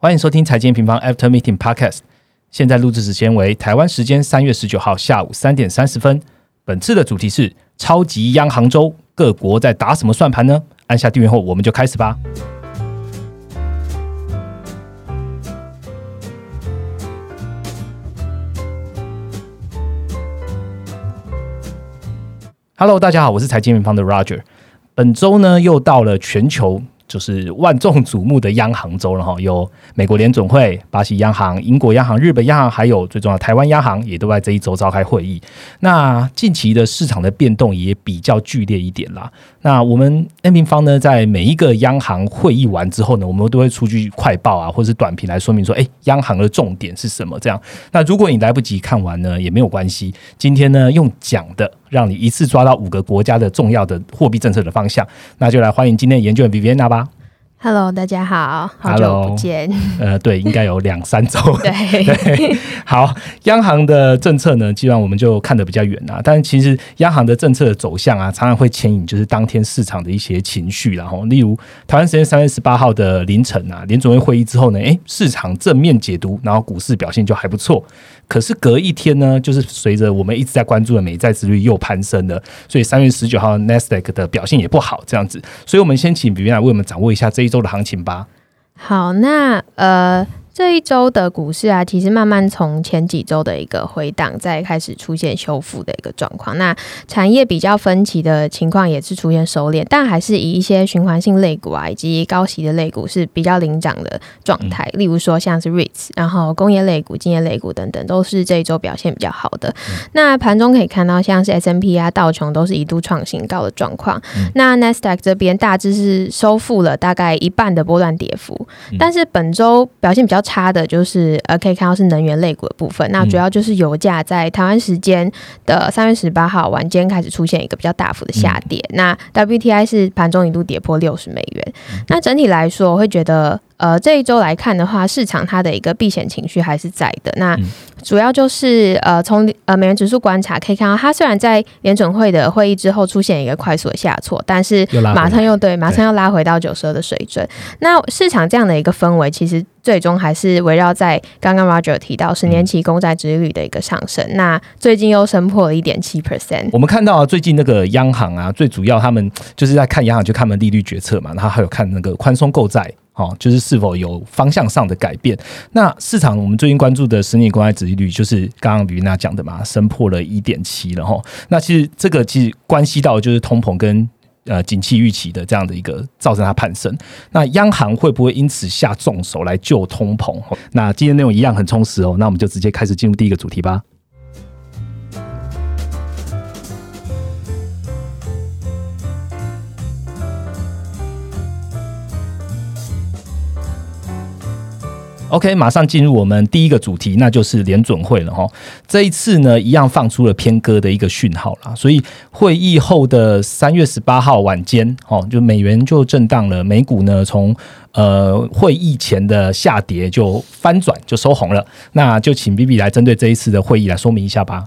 欢迎收听财经平方 After Meeting Podcast。现在录制时间为台湾时间三月十九号下午三点三十分。本次的主题是超级央行周，各国在打什么算盘呢？按下订阅后，我们就开始吧。Hello，大家好，我是财经平方的 Roger。本周呢，又到了全球就是万众瞩目的央行周了哈，有美国联总会、巴西央行、英国央行、日本央行，还有最重要台湾央行，也都在这一周召开会议。那近期的市场的变动也比较剧烈一点啦。那我们 N 平方呢，在每一个央行会议完之后呢，我们都会出具快报啊，或是短评来说明说，哎，央行的重点是什么？这样。那如果你来不及看完呢，也没有关系。今天呢，用讲的，让你一次抓到五个国家的重要的货币政策的方向。那就来欢迎今天的研究员 Viviana 吧。Hello，大家好，好久不见。呃，对，应该有两三周。对，对，好，央行的政策呢，基本上我们就看得比较远啊。但是其实央行的政策的走向啊，常常会牵引就是当天市场的一些情绪然后例如台湾时间三月十八号的凌晨啊，联总会会议之后呢，诶，市场正面解读，然后股市表现就还不错。可是隔一天呢，就是随着我们一直在关注的美债值率又攀升了，所以三月十九号 n a s d a q 的表现也不好，这样子。所以我们先请比比来为我们掌握一下这一周的行情吧。好，那呃。这一周的股市啊，其实慢慢从前几周的一个回档，再开始出现修复的一个状况。那产业比较分歧的情况也是出现收敛，但还是以一些循环性类股啊，以及高息的类股是比较领涨的状态。例如说像是 REITs，然后工业类股、金业类股等等，都是这一周表现比较好的。那盘中可以看到，像是 S M P 啊、道琼都是一度创新高的状况。那 n a s d a q 这边大致是收复了大概一半的波段跌幅，但是本周表现比较差的就是呃，可以看到是能源类股的部分。那主要就是油价在台湾时间的三月十八号晚间开始出现一个比较大幅的下跌。那 WTI 是盘中一度跌破六十美元。那整体来说，我会觉得。呃，这一周来看的话，市场它的一个避险情绪还是在的。那主要就是呃，从呃美元指数观察可以看到，它虽然在联准会的会议之后出现一个快速的下挫，但是马上又对，马上又拉回到九十二的水准。那市场这样的一个氛围，其实最终还是围绕在刚刚 Roger 提到十年期公债殖利率的一个上升。那最近又升破了一点七 percent。我们看到啊，最近那个央行啊，最主要他们就是在看央行，就看他们利率决策嘛，然后还有看那个宽松购债。哦，就是是否有方向上的改变？那市场我们最近关注的十年公债殖利率，就是刚刚吕娜讲的嘛，升破了一点七了哈。那其实这个其实关系到就是通膨跟呃景气预期的这样的一个造成它攀升。那央行会不会因此下重手来救通膨？那今天内容一样很充实哦，那我们就直接开始进入第一个主题吧。OK，马上进入我们第一个主题，那就是联准会了哈。这一次呢，一样放出了偏鸽的一个讯号啦，所以会议后的三月十八号晚间，哦，就美元就震荡了，美股呢从呃会议前的下跌就翻转，就收红了。那就请 B B 来针对这一次的会议来说明一下吧。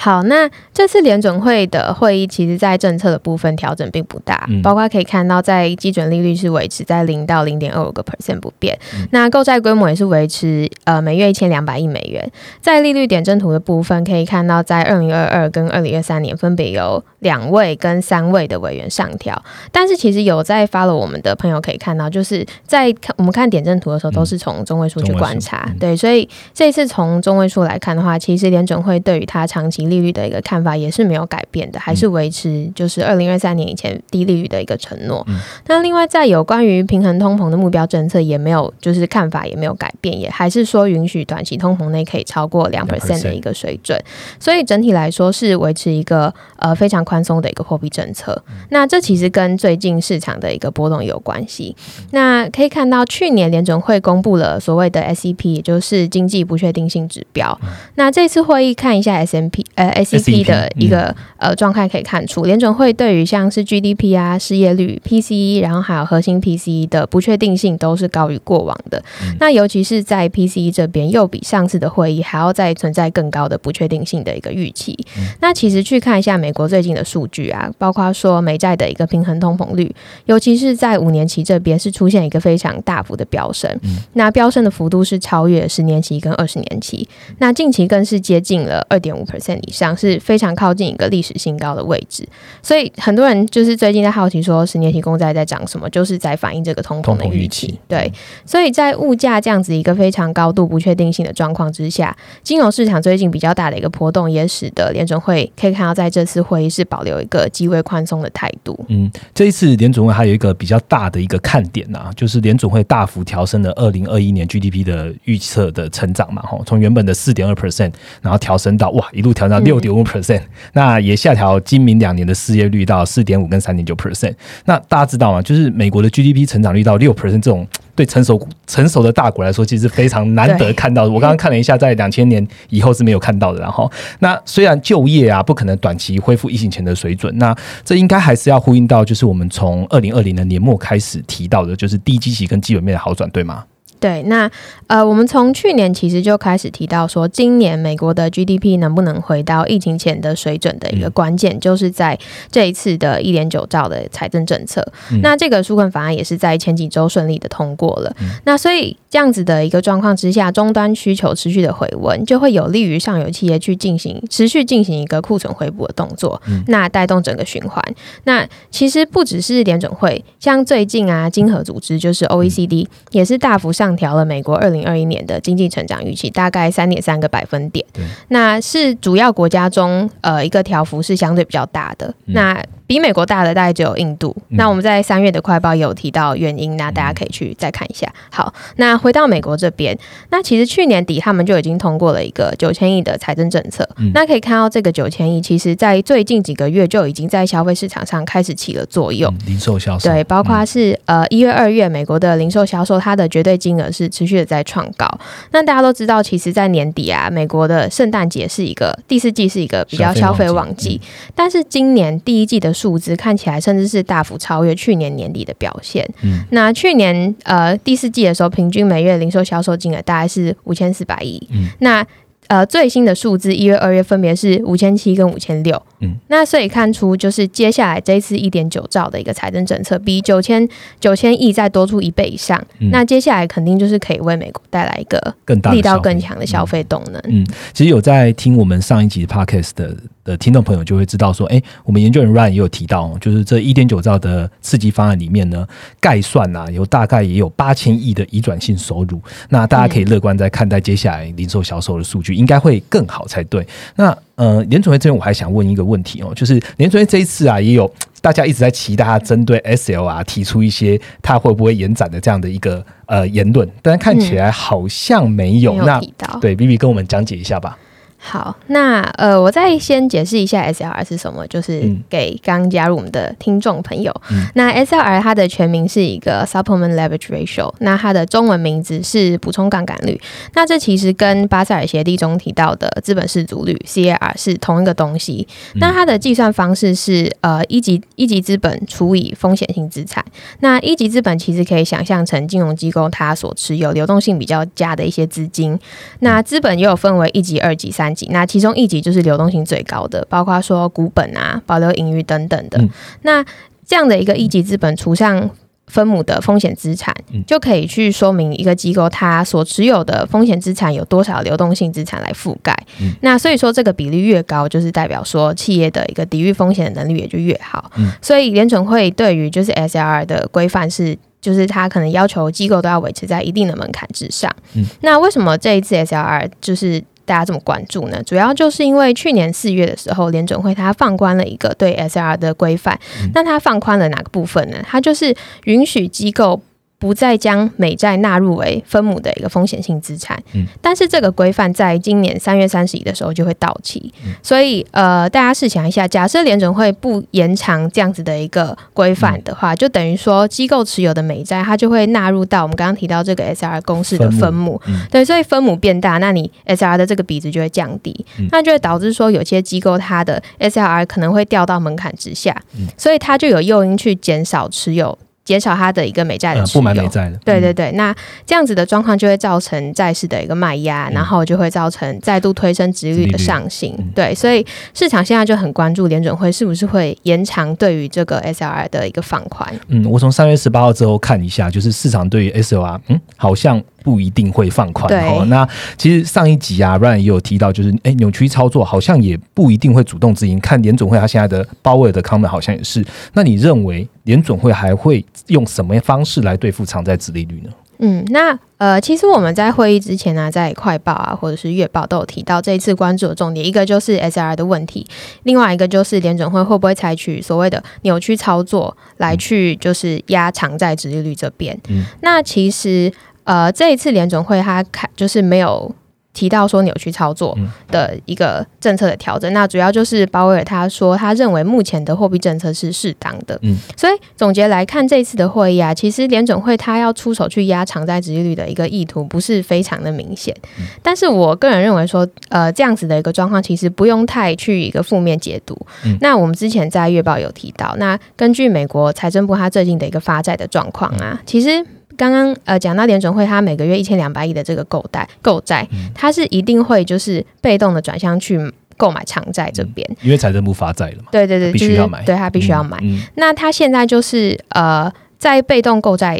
好，那这次联准会的会议，其实在政策的部分调整并不大，嗯。包括可以看到，在基准利率是维持在零到零点二五个 percent 不变，那购债规模也是维持呃每月一千两百亿美元。在利率点阵图的部分，可以看到在二零二二跟二零二三年分别有两位跟三位的委员上调，但是其实有在 follow 我们的朋友可以看到，就是在看我们看点阵图的时候，都是从中位数去观察，嗯。对，所以这一次从中位数来看的话，其实联准会对于它长期利率的一个看法也是没有改变的，还是维持就是二零二三年以前低利率的一个承诺。嗯那另外在有关于平衡通膨的目标政策也没有，就是看法也没有改变，也还是说允许短期通膨内可以超过两 percent 的一个水准。所以整体来说是维持一个呃非常宽松的一个货币政策。那这其实跟最近市场的一个波动有关系。那可以看到，去年联准会公布了所谓的 SEP，也就是经济不确定性指标。那这次会议看一下 S M P 呃 ACP 的一个呃状态可以看出，联准会对于像是 GDP 啊、失业率、PCE，然后还有核心 PCE 的不确定性都是高于过往的。那尤其是在 PCE 这边，又比上次的会议还要再存在更高的不确定性的一个预期。那其实去看一下美国最近的数据啊，包括说美债的一个平衡通膨率，尤其是在五年期这边是出现一个非常大幅的飙升。那飙升的幅度是超越十年期跟二十年期，那近期更是接近了二点五 percent 以上，是非常靠近一个历史新高的位置。所以很多人就是最近在好奇说，十年期公债在涨什么，就是在反映这个通膨的预期。对，所以在物价这样子一个非常高度不确定性的状况之下，金融市场最近比较大的一个波动，也使得联准会可以看到在这次会议是保留一个极为宽松的态度。嗯，这一次联准会还有一个比较大的一个看点呐，就是联准会大幅调升了二零二一年 GDP 的预测的成长嘛，吼，从原本的四点二 percent，然后调升到哇，一路调到六点五 percent，那也下调今明两年的失业率到四点五跟三点九 percent。那大家知道吗？就是美国的 GDP 成长率到六 percent 这种。对成熟成熟的大国来说，其实非常难得看到的。我刚刚看了一下，在两千年以后是没有看到的。然后，那虽然就业啊不可能短期恢复疫情前的水准，那这应该还是要呼应到，就是我们从二零二零的年末开始提到的，就是低基期跟基本面的好转，对吗？对，那呃，我们从去年其实就开始提到说，今年美国的 GDP 能不能回到疫情前的水准的一个关键，就是在这一次的一点九兆的财政政策。那这个纾困法案也是在前几周顺利的通过了。那所以这样子的一个状况之下，终端需求持续的回温，就会有利于上游企业去进行持续进行一个库存回补的动作，那带动整个循环。那其实不只是联准会，像最近啊，经合组织就是 OECD 也是大幅上。上调了美国二零二一年的经济成长预期，大概三点三个百分点。那是主要国家中，呃，一个调幅是相对比较大的。那比美国大的大概只有印度。那我们在三月的快报有提到原因，那大家可以去再看一下。好，那回到美国这边，那其实去年底他们就已经通过了一个九千亿的财政政策。那可以看到这个九千亿，其实在最近几个月就已经在消费市场上开始起了作用。零售销售对，包括是呃一月、二月美国的零售销售，它的绝对金额是持续的在创高。那大家都知道，其实，在年底啊，美国的圣诞节是一个第四季是一个比较消费旺季，但是今年第一季的。数字看起来甚至是大幅超越去年年底的表现。嗯，那去年呃第四季的时候，平均每月零售销售金额大概是五千四百亿。嗯，那呃最新的数字一月、二月分别是五千七跟五千六。嗯，那所以看出就是接下来这一次一点九兆的一个财政政策，比九千九千亿再多出一倍以上。那接下来肯定就是可以为美国带来一个更大力道更强的消费动能。嗯，其实有在听我们上一集 podcast 的的听众朋友就会知道说，哎，我们研究人 Ryan 也有提到，就是这一点九兆的刺激方案里面呢，概算啊，有大概也有八千亿的移转性收入。那大家可以乐观在看待接下来零售销售的数据，应该会更好才对。那呃，联储会这边我还想问一个问题哦，就是联储会这一次啊，也有大家一直在期待他针对 SLR 提出一些他会不会延展的这样的一个呃言论，但看起来好像没有。那对 B B 跟我们讲解一下吧。好，那呃，我再先解释一下 SLR 是什么，就是给刚加入我们的听众朋友。那 SLR 它的全名是一个 Supplement Leverage Ratio，那它的中文名字是补充杠杆率。那这其实跟巴塞尔协定中提到的资本市足率 CAR 是同一个东西。那它的计算方式是呃一级一级资本除以风险性资产。那一级资本其实可以想象成金融机构它所持有流动性比较佳的一些资金。那资本又有分为一级、二级、三。级，那其中一级就是流动性最高的，包括说股本啊、保留盈余等等的。那这样的一个一级资本除上分母的风险资产，就可以去说明一个机构它所持有的风险资产有多少流动性资产来覆盖。那所以说这个比例越高，就是代表说企业的一个抵御风险的能力也就越好。所以联准会对于就是 SLR 的规范是。就是它可能要求机构都要维持在一定的门槛之上。嗯，那为什么这一次 SLR 就是大家这么关注呢？主要就是因为去年四月的时候，联准会它放宽了一个对 SLR 的规范。那它放宽了哪个部分呢？它就是允许机构不再将美债纳入为分母的一个风险性资产，嗯。但是这个规范在今年三月三十一的时候就会到期，嗯。所以呃，大家试想一下，假设联准会不延长这样子的一个规范的话，就等于说机构持有的美债它就会纳入到我们刚刚提到这个 SR 公式的分母。分母，嗯。对，所以分母变大，那你 SR 的这个比值就会降低，嗯。那就会导致说有些机构它的 SLR 可能会掉到门槛之下，嗯所以它就有诱因去减少持有，减少它的一个美债的呃，持有。不买美债了。对对对，那这样子的状况就会造成债市的一个卖压，嗯然后就会造成再度推升殖率的上行。嗯对，所以市场现在就很关注联准会是不是会延长对于这个 SLR 的一个放宽。嗯，我从三月十八号之后看一下，就是市场对于 SLR，嗯，好像不一定会放宽对哦。那其实上一集啊，Ryan 也有提到，就是哎，扭曲操作好像也不一定会主动执行。看联总会他现在的鲍威尔的 comment 好像也是。那你认为联总会还会用什么方式来对付偿债值利率呢？嗯，那呃，其实我们在会议之前呢、在快报啊或者是月报都有提到这一次关注的重点，一个就是 SR 的问题，另外一个就是联准会会不会采取所谓的扭曲操作来去就是压偿债值利率这边。嗯那其实呃，这一次联准会它看就是没有。提到说扭曲操作嗯的一个政策的调整，那主要就是鲍威尔他说他认为目前的货币政策是适当的，嗯所以总结来看，这一次的会议啊，其实联准会他要出手去压长债值利率的一个意图不是非常的明显。嗯但是我个人认为说，呃，这样子的一个状况其实不用太去一个负面解读。嗯那我们之前在月报有提到，那根据美国财政部他最近的一个发债的状况啊，嗯其实。刚刚呃讲到联准会，它每个月一千两百亿的这个购贷购债，嗯它是一定会就是被动的转向去购买长债这边。因为财政部发债了嘛，对对对，就是必须要买对它必须要买。嗯。那他现在就是呃，在被动购债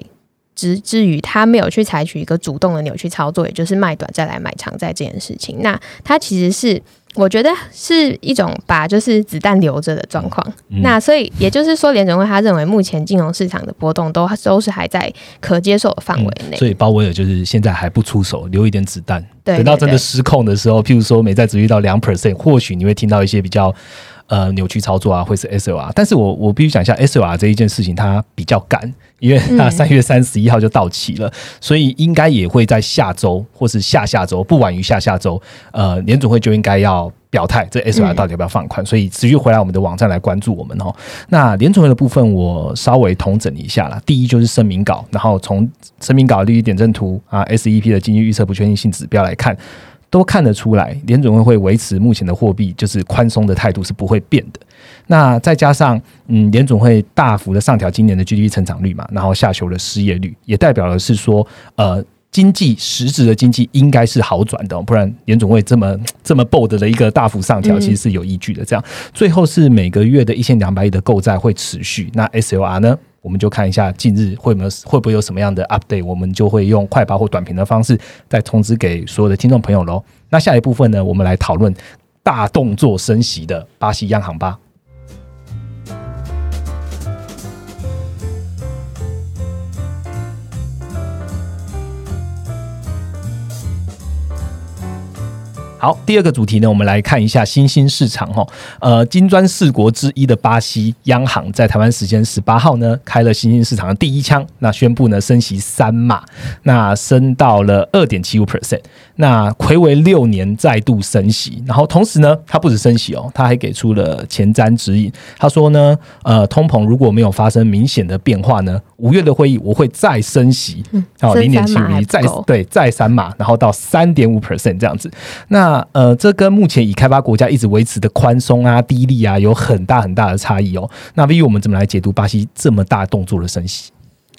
之之余，他没有去采取一个主动的扭曲操作，也就是卖短债来买长债这件事情。那他其实是。我觉得是一种把就是子弹留着的状况，嗯。那所以也就是说，联准会他认为目前金融市场的波动都都是还在可接受的范围内，所以鲍威尔就是现在还不出手，留一点子弹，对等到真的失控的时候，譬如说美债只遇到两 percent，或许你会听到一些比较呃扭曲操作啊，会是 S O R，。但是我我必须讲一下 S O R 这一件事情，它比较赶，因为它嗯三月三十一号就到期了，所以应该也会在下周或是下下周，不晚于下下周，呃，联总会就应该要。表态，这 SLR 嗯到底要不要放宽？所以持续回来我们的网站来关注我们哦。那联总会的部分，我稍微统整一下啦。第一就是声明稿，然后从声明稿利率点阵图啊，SEP 的经济预测不确定性指标来看，都看得出来，联准会会维持目前的货币就是宽松的态度是不会变的。那再加上，嗯，联总会大幅的上调今年的 GDP 成长率嘛，然后下修了失业率，也代表的是说，呃。经济实质的经济应该是好转的哦、不然联总会这么 这么 bold 的一个大幅上调，嗯其实是有依据的。这样，最后是每个月的一千两百亿的购债会持续。那 SLR 呢？我们就看一下近日会没有 会不会有什么样的 update，我们就会用快报或短评的方式再通知给所有的听众朋友喽。那下一部分呢，我们来讨论大动作升息的巴西央行吧。好，第二个主题呢，我们来看一下新兴市场哈。呃，金砖四国之一的巴西央行在台湾时间十八号呢，开了新兴市场的第一枪，那宣布呢升息三码，那升到了二点七五 percent，那魁为六年再度升息，然后同时呢，它不止升息哦，它还给出了前瞻指引。他说呢，呃，通膨如果没有发生明显的变化呢，五月的会议我会再升息，好升零点七五，再不够对再三码，然后到三点五 percent 这样子。那呃，这跟目前已开发国家一直维持的宽松啊、低利啊，有很大很大的差异哦。那 V，我们怎么来解读巴西这么大动作的升息？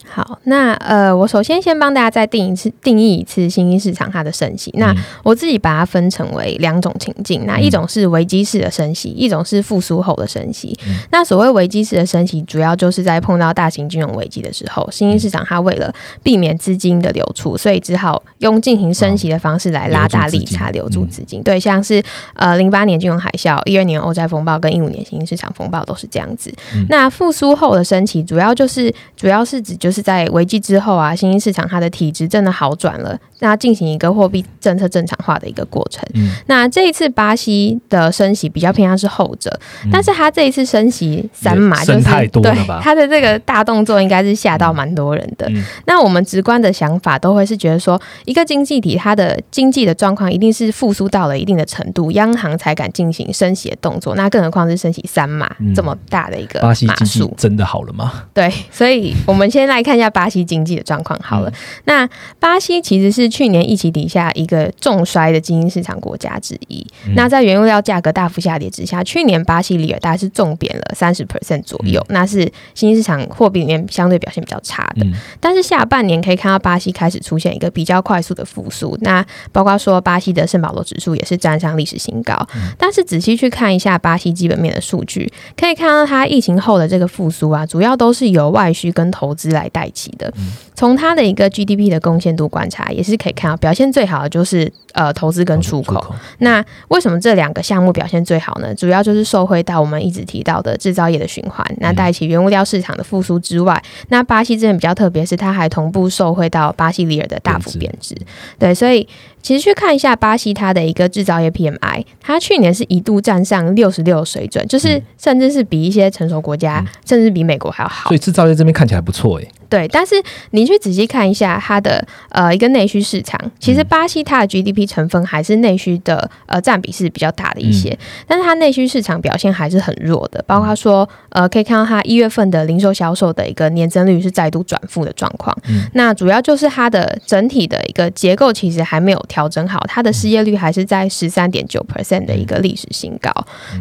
好，那呃，我首先先帮大家再定一次定义一次新兴市场它的升息。那嗯我自己把它分成为两种情境，那一种是危机式的升息，一种是复苏后的升息。嗯那所谓危机式的升息，主要就是在碰到大型金融危机的时候，新兴市场它为了避免资金的流出，所以只好用进行升息的方式来拉大利差，留留住资金。对，像是呃零八年金融海啸、一二年欧债风暴跟一五年新兴市场风暴都是这样子。嗯那复苏后的升息，主要就是主要是指就就是在危机之后啊，新兴市场它的体质真的好转了，那进行一个货币政策正常化的一个过程。嗯那这一次巴西的升息比较偏向是后者，但是它这一次升息三码就是太多了对吧它的这个大动作应该是吓到蛮多人的。嗯那我们直观的想法都会是觉得说，一个经济体它的经济的状况一定是复苏到了一定的程度，央行才敢进行升息的动作。那更何况是升息三码、嗯这么大的一个码巴西经济数。真的好了吗？对，所以我们先来看一下巴西经济的状况好了。嗯那巴西其实是去年疫情底下一个重衰的精英市场国家之一。嗯那在原物料价格大幅下跌之下，去年巴西里尔大概是重贬了三十 percent 左右，那是新兴市场货币里面相对表现比较差的。嗯但是下半年可以看到巴西开始出现一个比较快速的复苏，那包括说巴西的圣保罗指数也是站上历史新高。但是仔细去看一下巴西基本面的数据，可以看到它疫情后的这个复苏啊，主要都是由外需跟投资来带起的。从它的一个 GDP 的贡献度观察，也是可以看到表现最好的就是呃投资跟出口。那为什么这两个项目表现最好呢？主要就是受惠到我们一直提到的制造业的循环，那带起原物料市场的复苏之外，那巴西这边比较特别是它还同步受惠到巴西里尔的大幅贬值。对，所以其实去看一下巴西它的一个制造业 PMI，它去年是一度站上六十六水准，就是甚至是比一些成熟国家，甚至比美国还要好。所以。制造业这边看起来不错哎、对，但是你去仔细看一下它的呃一个内需市场，其实巴西它的 GDP 成分还是内需的呃占比是比较大的一些，但是它内需市场表现还是很弱的，包括说呃可以看到它一月份的零售销售的一个年增率是再度转负的状况，那主要就是它的整体的一个结构其实还没有调整好，它的失业率还是在十三点九 percent 的一个历史新高，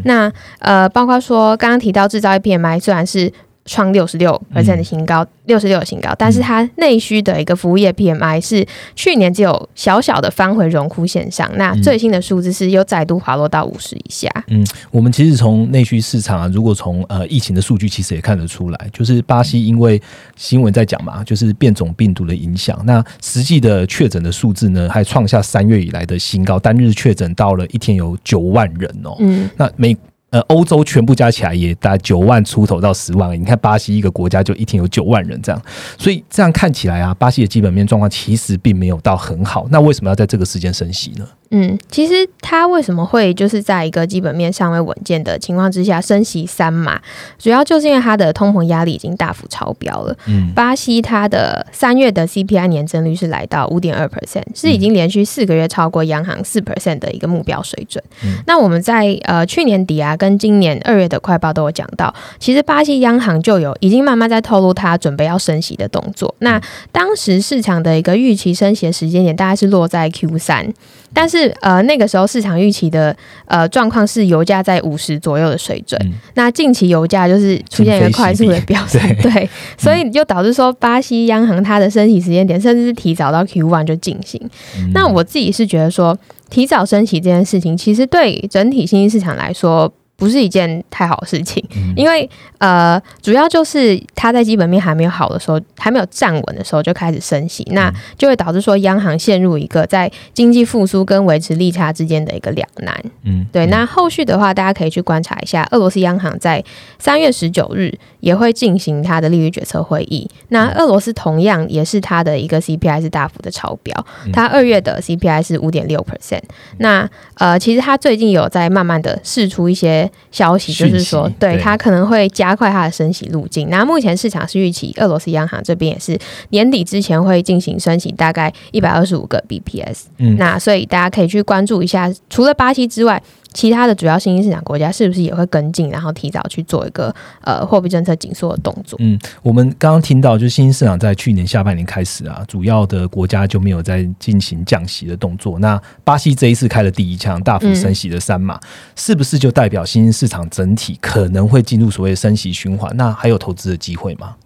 那呃包括说刚刚提到制造业 PMI 虽然是创六十六 percent 的新高，六十六的新高，但是它内需的一个服务业 PMI 是去年只有小小的翻回荣枯线上，那最新的数字是又再度滑落到五十以下。嗯我们其实从内需市场啊，如果从呃疫情的数据，其实也看得出来，就是巴西因为新闻在讲嘛，就是变种病毒的影响，那实际的确诊的数字呢，还创下三月以来的新高，单日确诊到了一天有九万人哦。嗯，那美呃欧洲全部加起来也达九万出头到十万，你看巴西一个国家就一天有九万人这样，所以这样看起来啊，巴西的基本面状况其实并没有到很好。那为什么要在这个时间升息呢？嗯，其实它为什么会就是在一个基本面尚未稳健的情况之下升息三码，主要就是因为它的通膨压力已经大幅超标了。嗯巴西它的三月的 CPI 年增率是来到五点二 percent，是已经连续四个月超过央行四 percent 的一个目标水准。那我们在呃去年底啊，跟今年二月的快报都有讲到，其实巴西央行就有已经慢慢在透露它准备要升息的动作。那当时市场的一个预期升息的时间点大概是落在 Q 三，但是呃那个时候市场预期的呃状况是油价在五十左右的水准。嗯那近期油价就是出现一个快速的飙升，对，所以就导致说巴西央行它的升息时间点甚至是提早到 Q one 就进行。嗯那我自己是觉得说，提早升息这件事情，其实对整体新兴市场来说。不是一件太好的事情，嗯因为呃，主要就是它在基本面还没有好的时候，还没有站稳的时候就开始升息，那就会导致说央行陷入一个在经济复苏跟维持利差之间的一个两难。嗯对，那后续的话，大家可以去观察一下，俄罗斯央行在三月十九日也会进行它的利率决策会议。那俄罗斯同样也是它的一个 CPI 是大幅的超标，它二月的 CPI 是五点六 percent。那呃，其实它最近有在慢慢的试出一些消息，就是说，对对它可能会加快它的升息路径。那目前市场是预期俄罗斯央行这边也是年底之前会进行升息，大概一百二十五个 BPS。嗯那所以大家可以去关注一下，除了巴西之外，其他的主要新兴市场国家是不是也会跟进，然后提早去做一个呃货币政策紧缩的动作？嗯，我们刚刚听到，就是新兴市场在去年下半年开始啊，主要的国家就没有在进行降息的动作。那巴西这一次开了第一枪，大幅升息的三码，是不是就代表新兴市场整体可能会进入所谓的升息循环？那还有投资的机会吗？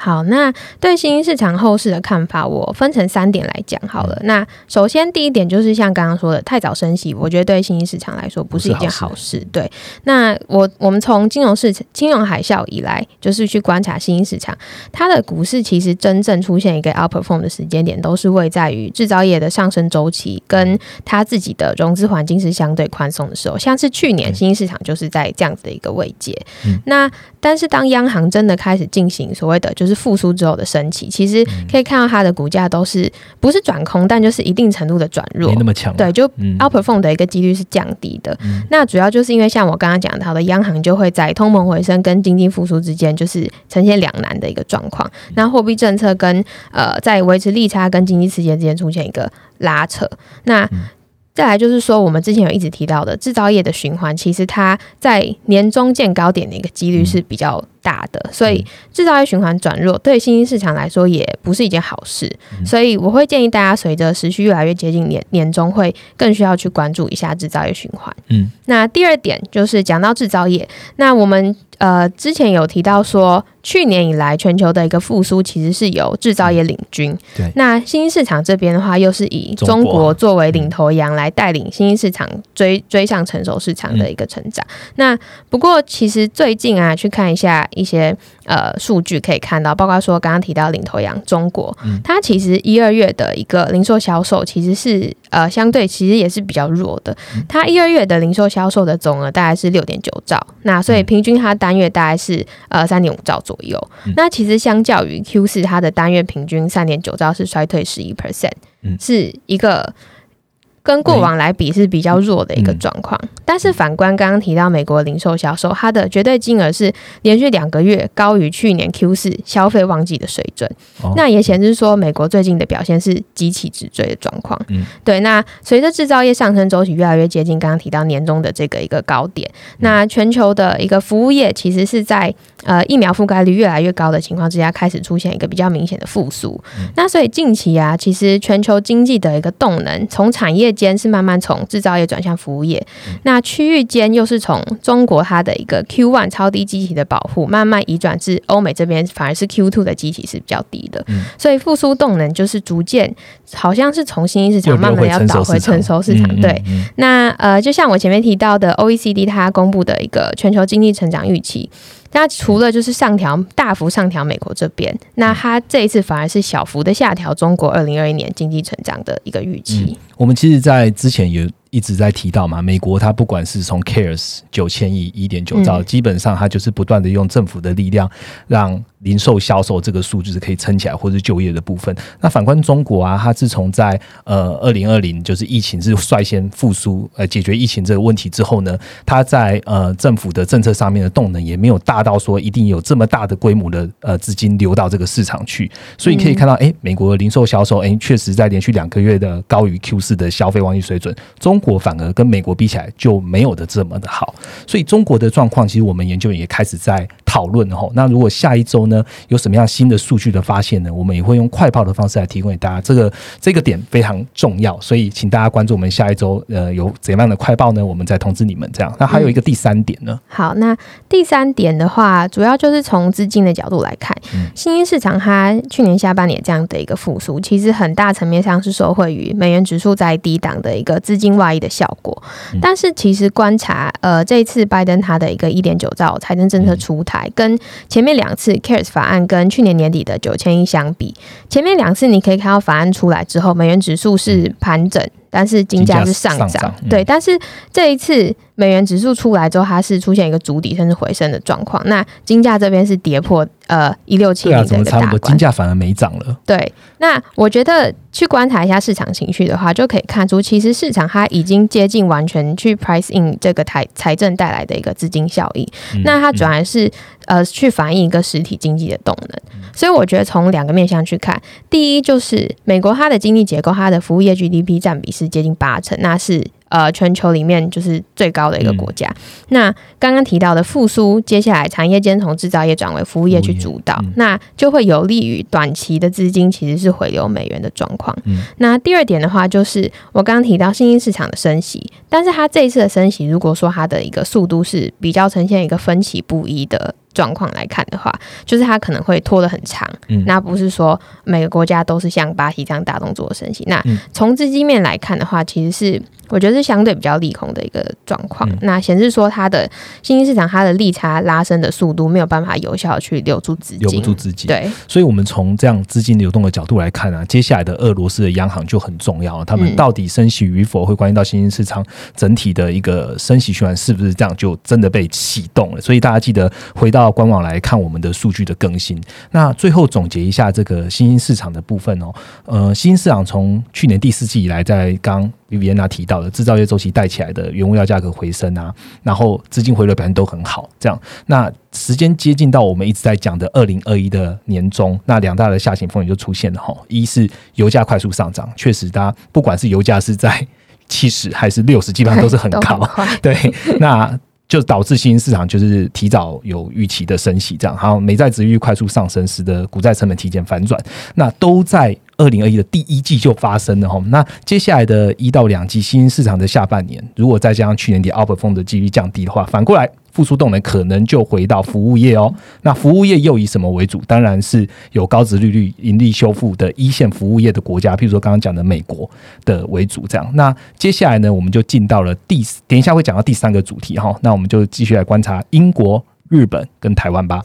好，那对新兴市场后市的看法，我分成三点来讲好了。那首先第一点就是像刚刚说的，太早升息，我觉得对新兴市场来说不是一件好事。对，那我我们从金融市场、金融海啸以来，就是去观察新兴市场，它的股市其实真正出现一个 outperform 的时间点，都是位在于制造业的上升周期跟它自己的融资环境是相对宽松的时候。像是去年新兴市场就是在这样子的一个位阶。那但是当央行真的开始进行所谓的就是就是复苏之后的升旗，其实可以看到它的股价都是不是转空，但就是一定程度的转弱没，那么强。对，就嗯 outperform 的一个几率是降低的。那主要就是因为像我刚刚讲到的，央行就会在通膨回升跟经济复苏之间，就是呈现两难的一个状况。那货币政策跟呃在维持利差跟经济刺激之间出现一个拉扯。那再来就是说，我们之前有一直提到的制造业的循环，其实它在年中见高点的一个几率是比较大的，所以制造业循环转弱对新兴市场来说也不是一件好事。所以我会建议大家，随着时序越来越接近年年中，会更需要去关注一下制造业循环。嗯，那第二点就是讲到制造业，那我们呃之前有提到说，去年以来全球的一个复苏其实是由制造业领军。对那新兴市场这边的话，又是以中国作为领头羊来带领新兴市场追追上成熟市场的一个成长。那不过其实最近啊，去看一下一些呃数据，可以看到，包括说刚刚提到领头羊中国，它其实一二月的一个零售销售其实是呃相对其实也是比较弱的。它一二月的零售销售的总额大概是六点九兆，那所以平均它单月大概是呃三点五兆左右。那其实相较于 Q 四，它的单月平均三点九兆是衰退十一 percent，嗯是一个。跟过往来比是比较弱的一个状况，但是反观刚刚提到美国零售销售，它的绝对金额是连续两个月高于去年 Q 四消费旺季的水准，哦。那也显示说美国最近的表现是极其直追的状况。嗯。对。那随着制造业上升周期越来越接近刚刚提到年终的这个一个高点，那全球的一个服务业其实是在呃疫苗覆盖率越来越高的情况之下，开始出现一个比较明显的复苏。那所以近期啊，其实全球经济的一个动能，从产业间是慢慢从制造业转向服务业，那区域间又是从中国它的一个 Q one 超低基体的保护，慢慢移转至欧美这边，反而是 Q two 的基体是比较低的。所以复苏动能就是逐渐好像是从新兴市又场慢慢要倒回成熟市场，嗯对。，那呃，就像我前面提到的，OECD 它公布的一个全球经济成长预期，它除了就是上调大幅上调美国这边，那它这一次反而是小幅的下调中国二零二一年经济成长的一个预期。我们其实，在之前有一直在提到嘛，美国它不管是从 CARES 九千亿、一点九兆，嗯基本上它就是不断的用政府的力量，让零售销售这个数据是可以撑起来，或者是就业的部分。那反观中国啊，它自从在呃二零二零就是疫情是率先复苏，呃解决疫情这个问题之后呢，它在呃政府的政策上面的动能也没有大到说一定有这么大的规模的呃资金流到这个市场去，所以可以看到，哎、美国零售销售，哎、确实在连续两个月的高于 Q 四的消费旺季水准，中国反而跟美国比起来就没有的这么的好，所以中国的状况，其实我们研究也开始在讨论哈。那如果下一周呢有什么样新的数据的发现呢，我们也会用快报的方式来提供给大家。这个这个点非常重要，所以请大家关注我们下一周呃有怎样的快报呢？我们再通知你们。这样，那还有一个第三点呢，好，那第三点的话，主要就是从资金的角度来看，新兴市场它去年下半年这样的一个复苏，其实很大层面上是受惠于美元指数在低档的一个资金外溢的效果。但是其实观察，呃，这一次拜登他的一个一点九兆财政政策出台，跟前面两次 CARES 法案跟去年年底的九千亿相比，前面两次你可以看到法案出来之后，美元指数是盘整。但是金价是上涨，对。但是这一次美元指数出来之后，它是出现一个筑底甚至回升的状况。那金价这边是跌破呃一六七零的一个大怎么差不多？金。价反而没涨了。对，那我觉得去观察一下市场情绪的话，就可以看出，其实市场它已经接近完全去 price in 这个财财政带来的一个资金效益。嗯那它转而是呃去反映一个实体经济的动能。所以我觉得从两个面向去看，第一就是美国它的经济结构，它的服务业 GDP 占比是接近八成，那是。呃，全球里面就是最高的一个国家。那刚刚提到的复苏，接下来产业间从制造业转为服务业去主导，嗯那就会有利于短期的资金其实是回流美元的状况。嗯那第二点的话，就是我刚刚提到新兴市场的升息，但是它这一次的升息，如果说它的一个速度是比较呈现一个分歧不一的状况来看的话，就是它可能会拖得很长。嗯那不是说每个国家都是像巴西这样大动作的升息。那嗯从资金面来看的话，其实是我觉得是相对比较利空的一个状况。嗯那显示说它的新兴市场它的利差拉升的速度没有办法有效地去留住资金，留不住资金，对，所以，我们从这样资金流动的角度来看啊，接下来的俄罗斯的央行就很重要，他们嗯到底升息与否，会关系到新兴市场整体的一个升息循环是不是这样就真的被启动了。所以，大家记得回到到官网来看我们的数据的更新。那最后总结一下这个新兴市场的部分哦，呃，新兴市场从去年第四季以来，在刚维维安啊提到的制造业周期带起来的原物料价格回升啊，然后资金回流表现都很好。这样，那时间接近到我们一直在讲的二零二一的年中，那两大的下行风险就出现了哈。一是油价快速上涨，确实，大家不管是油价是在七十还是六十，基本上都是很高。对，那就导致新兴市场就是提早有预期的升息，这样，然后美债值率快速上升，使得股债成本提前反转，那都在。二零二一的第一季就发生了哈，那接下来的一到两季新兴市场的下半年，如果再加上去年底 Upper 风的几率降低的话，反过来复苏动能可能就回到服务业哦。那服务业又以什么为主？当然是有高值利率、盈利修复的一线服务业的国家，譬如说刚刚讲的美国的为主。这样，那接下来呢，我们就进到了第，等一下会讲到第三个主题哈。那我们就继续来观察英国、日本跟台湾吧。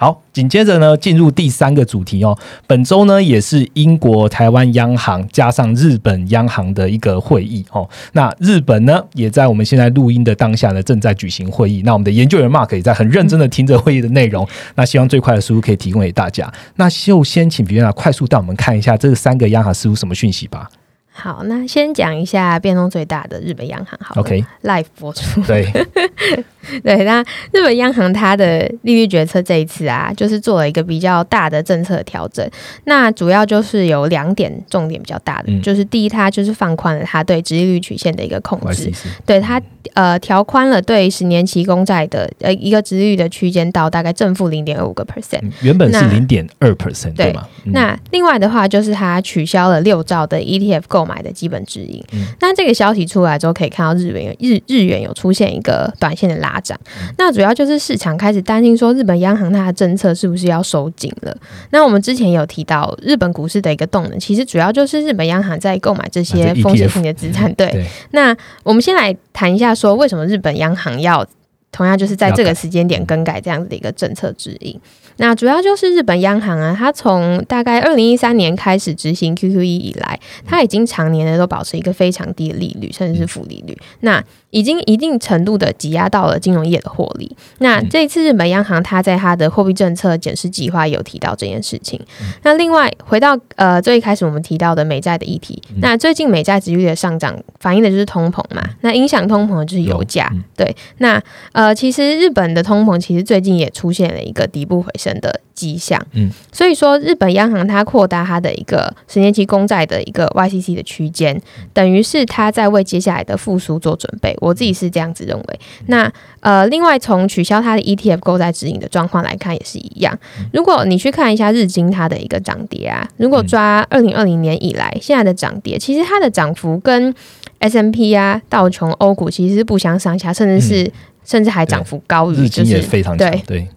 好，紧接着呢，进入第三个主题哦。本周呢，也是英国、台湾央行加上日本央行的一个会议哦。那日本呢，也在我们现在录音的当下呢，正在举行会议。那我们的研究员 Mark 也在很认真的听着会议的内容。那希望最快的速度可以提供给大家。那就先请比亚快速带我们看一下这三个央行释出什么讯息吧。好，那先讲一下变动最大的日本央行。好，OK，Live 播出。对。对，那日本央行它的利率决策这一次啊，就是做了一个比较大的政策调整。那主要就是有两点重点比较大的，就是第一，它就是放宽了它对直利率曲线的一个控制，对它呃调宽了对十年期公债的呃一个直利率的区间到大概正负零点二五个 percent，原本是零点二 percent 对吗？那另外的话就是它取消了六兆的 ETF 购买的基本指引。那这个消息出来之后，可以看到日元日日元有出现一个短线的拉。发展，那主要就是市场开始担心说，日本央行它的政策是不是要收紧了？那我们之前有提到，日本股市的一个动能，其实主要就是日本央行在购买这些风险性的资产。对，那我们先来谈一下，说为什么日本央行要同样就是在这个时间点更改这样子的一个政策指引？那主要就是日本央行啊，它从大概二零一三年开始执行 QQE 以来，它已经常年的都保持一个非常低的利率，甚至是负利率。那已经一定程度的挤压到了金融业的获利。那这一次日本央行它在它的货币政策检视计划有提到这件事情。那另外回到呃最一开始我们提到的美债的议题，那最近美债值率的上涨反映的就是通膨嘛？那影响通膨的就是油价。对，那呃其实日本的通膨其实最近也出现了一个底部回升。的迹象，嗯，所以说日本央行它扩大它的一个十年期公债的一个 YCC 的区间，等于是它在为接下来的复苏做准备。我自己是这样子认为。那呃，另外从取消它的 ETF 购债指引的状况来看，也是一样。如果你去看一下日经它的一个涨跌啊，如果抓二零二零年以来现在的涨跌，其实它的涨幅跟 S M P 啊、道琼、欧股其实是不相上下，甚至是甚至还涨幅高于，就是非常对对。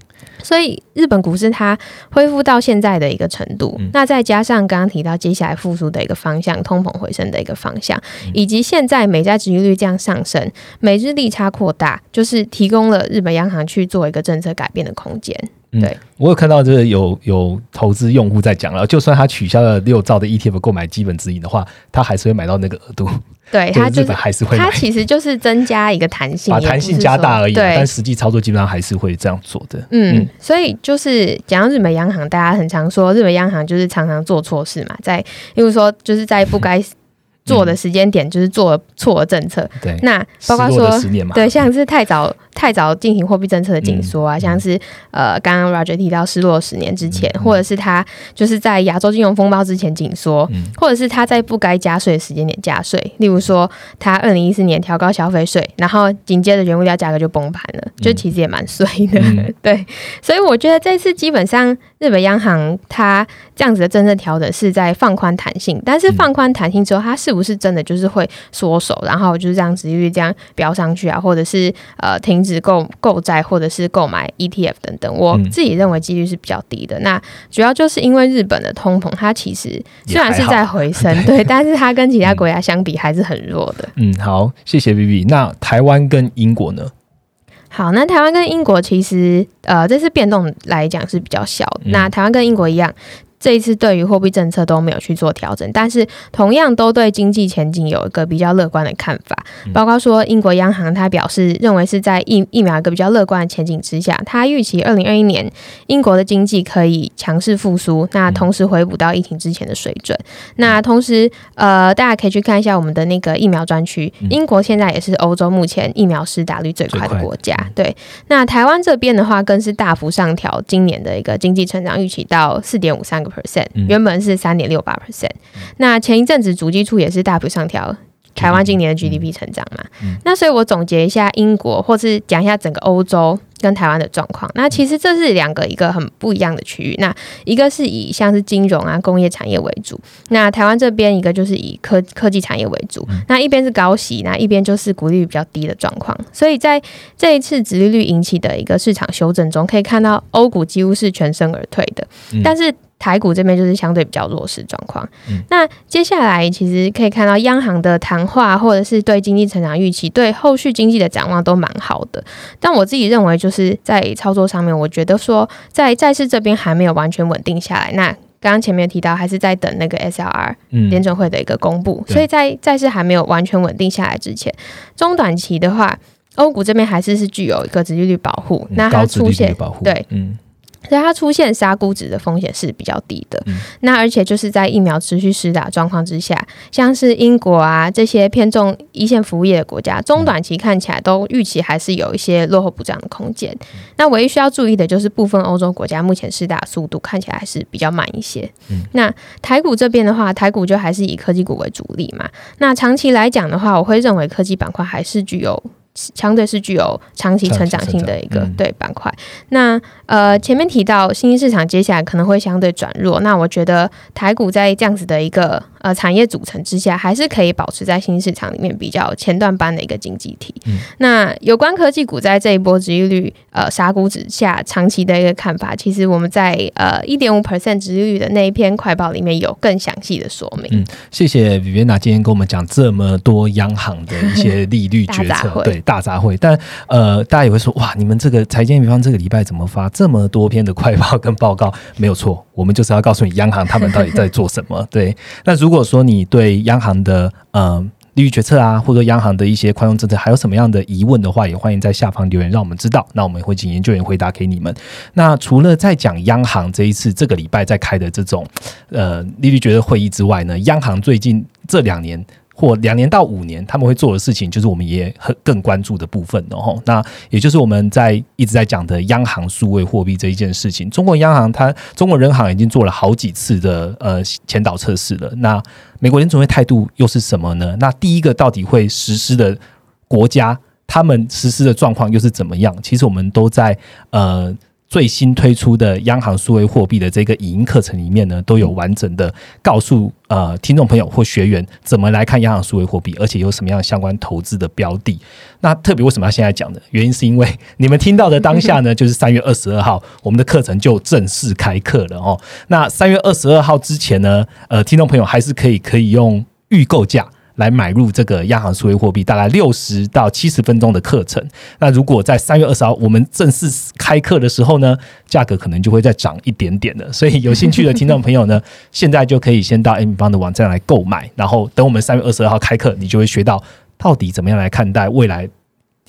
所以日本股市它恢复到现在的一个程度，那再加上刚刚提到接下来复苏的一个方向，通膨回升的一个方向，以及现在美债殖利率这样上升，美日利差扩大，就是提供了日本央行去做一个政策改变的空间。对，我有看到就是有有投资用户在讲了，就算他取消了六兆的 ETF 购买基本指引的话，他还是会买到那个额度。对，它日本还是会，它其实就是增加一个弹性，把弹性加大而已。对，但实际操作基本上还是会这样做的。嗯，所以就是讲日本央行，大家很常说日本央行就是常常做错事嘛，在，例如说就是在不该。做的时间点就是做错了政策，对，那包括说对，像是太早太早进行货币政策的紧缩啊，像是呃刚刚 Roger 提到失落十年之前，或者是他就是在亚洲金融风暴之前紧缩，或者是他在不该加税的时间点加税，例如说他二零一四年调高消费税，然后紧接着原物料价格就崩盘了，就其实也蛮衰的，对，所以我觉得这次基本上日本央行它这样子的政策调整是在放宽弹性，但是放宽弹性之后，它是不是真的就是会缩手，然后就是这样子，因为这样飙上去啊，或者是呃停止购购债，或者是购买 ETF 等等，我自己认为几率是比较低的。那主要就是因为日本的通膨，它其实虽然是在回升，对，但是它跟其他国家相比还是很弱的。嗯，好，谢谢 B B。那台湾跟英国呢？好，那台湾跟英国其实呃这次变动来讲是比较小。那台湾跟英国一样。这一次对于货币政策都没有去做调整，但是同样都对经济前景有一个比较乐观的看法。包括说英国央行，他表示认为是在疫疫苗一个比较乐观的前景之下，他预期二零二一年英国的经济可以强势复苏，那同时回补到疫情之前的水准。那同时，呃，大家可以去看一下我们的那个疫苗专区，英国现在也是欧洲目前疫苗施打率最快的国家。对，那台湾这边的话，更是大幅上调今年的一个经济成长预期到四点五三个 percent，原本是三点六八 percent。那前一阵子主机处也是大幅上调。台湾今年的 GDP 成长嘛，那所以我总结一下英国，或是讲一下整个欧洲跟台湾的状况。那其实这是两个一个很不一样的区域。那一个是以像是金融啊、工业产业为主，那台湾这边一个就是以科科技产业为主。那一边是高息，那一边就是股利率比较低的状况。所以在这一次殖利率引起的一个市场修正中，可以看到欧股几乎是全身而退的，但是。台股这边就是相对比较弱势状况。那接下来其实可以看到央行的谈话，或者是对经济成长预期、对后续经济的展望都蛮好的。但我自己认为，就是在操作上面，我觉得说在债市这边还没有完全稳定下来。那刚刚前面提到，还是在等那个 SLR 联准会的一个公布，所以在债市还没有完全稳定下来之前，中短期的话，欧股这边还是是具有一个殖利率保护。那它出现对，嗯。所以它出现杀估值的风险是比较低的。那而且就是在疫苗持续施打状况之下，像是英国啊这些偏重一线服务业的国家，中短期看起来都预期还是有一些落后补涨的空间。那唯一需要注意的就是部分欧洲国家目前施打速度看起来还是比较慢一些。那台股这边的话，台股就还是以科技股为主力嘛。那长期来讲的话，我会认为科技板块还是具有。相对是具有长期成长性的一个对板块。那呃，前面提到新兴市场接下来可能会相对转弱，那我觉得台股在这样子的一个呃产业组成之下，还是可以保持在新兴市场里面比较前段班的一个经济体。那有关科技股在这一波殖利率呃杀股之下长期的一个看法，其实我们在呃一点五 percent 殖利率的那一篇快报里面有更详细的说明。嗯，谢谢 Viviana 今天跟我们讲这么多央行的一些利率决策，对。大杂烩，但呃，大家也会说哇，你们这个财经比方这个礼拜怎么发这么多篇的快报跟报告？没有错，我们就是要告诉你央行他们到底在做什么。对，那如果说你对央行的呃利率决策啊，或者央行的一些宽松政策还有什么样的疑问的话，也欢迎在下方留言让我们知道。那我们会请研究员回答给你们。那除了在讲央行这一次这个礼拜在开的这种呃利率决策会议之外呢，央行最近这两年。或两年到五年，他们会做的事情，就是我们也很更关注的部分，然后那也就是我们在一直在讲的央行数位货币这一件事情。中国央行它中国人行已经做了好几次的呃前导测试了。那美国联总会态度又是什么呢？那第一个到底会实施的国家，他们实施的状况又是怎么样？其实我们都在呃。最新推出的央行数位货币的这个语音课程里面呢，都有完整的告诉呃听众朋友或学员怎么来看央行数位货币，而且有什么样相关投资的标的。那特别为什么要现在讲呢原因，是因为你们听到的当下呢，就是三月二十二号，我们的课程就正式开课了哦。那三月二十二号之前呢，呃，听众朋友还是可以可以用预购价。来买入这个央行数位货币，大概六十到七十分钟的课程。那如果在三月二十号我们正式开课的时候呢，价格可能就会再涨一点点的。所以有兴趣的听众朋友呢，现在就可以先到 M 方的网站来购买，然后等我们三月二十二号开课，你就会学到到底怎么样来看待未来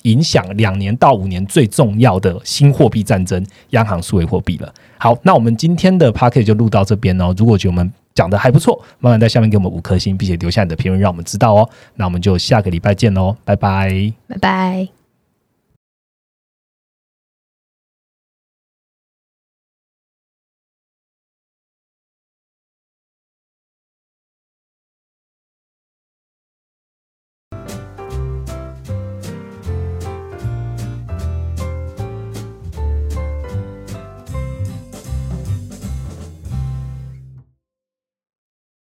影响两年到五年最重要的新货币战争——央行数位货币了。好，那我们今天的 p a r k e t 就录到这边哦。如果觉得我们讲的还不错，麻烦在下面给我们五颗星，并且留下你的评论，让我们知道哦。那我们就下个礼拜见喽，拜拜，拜拜。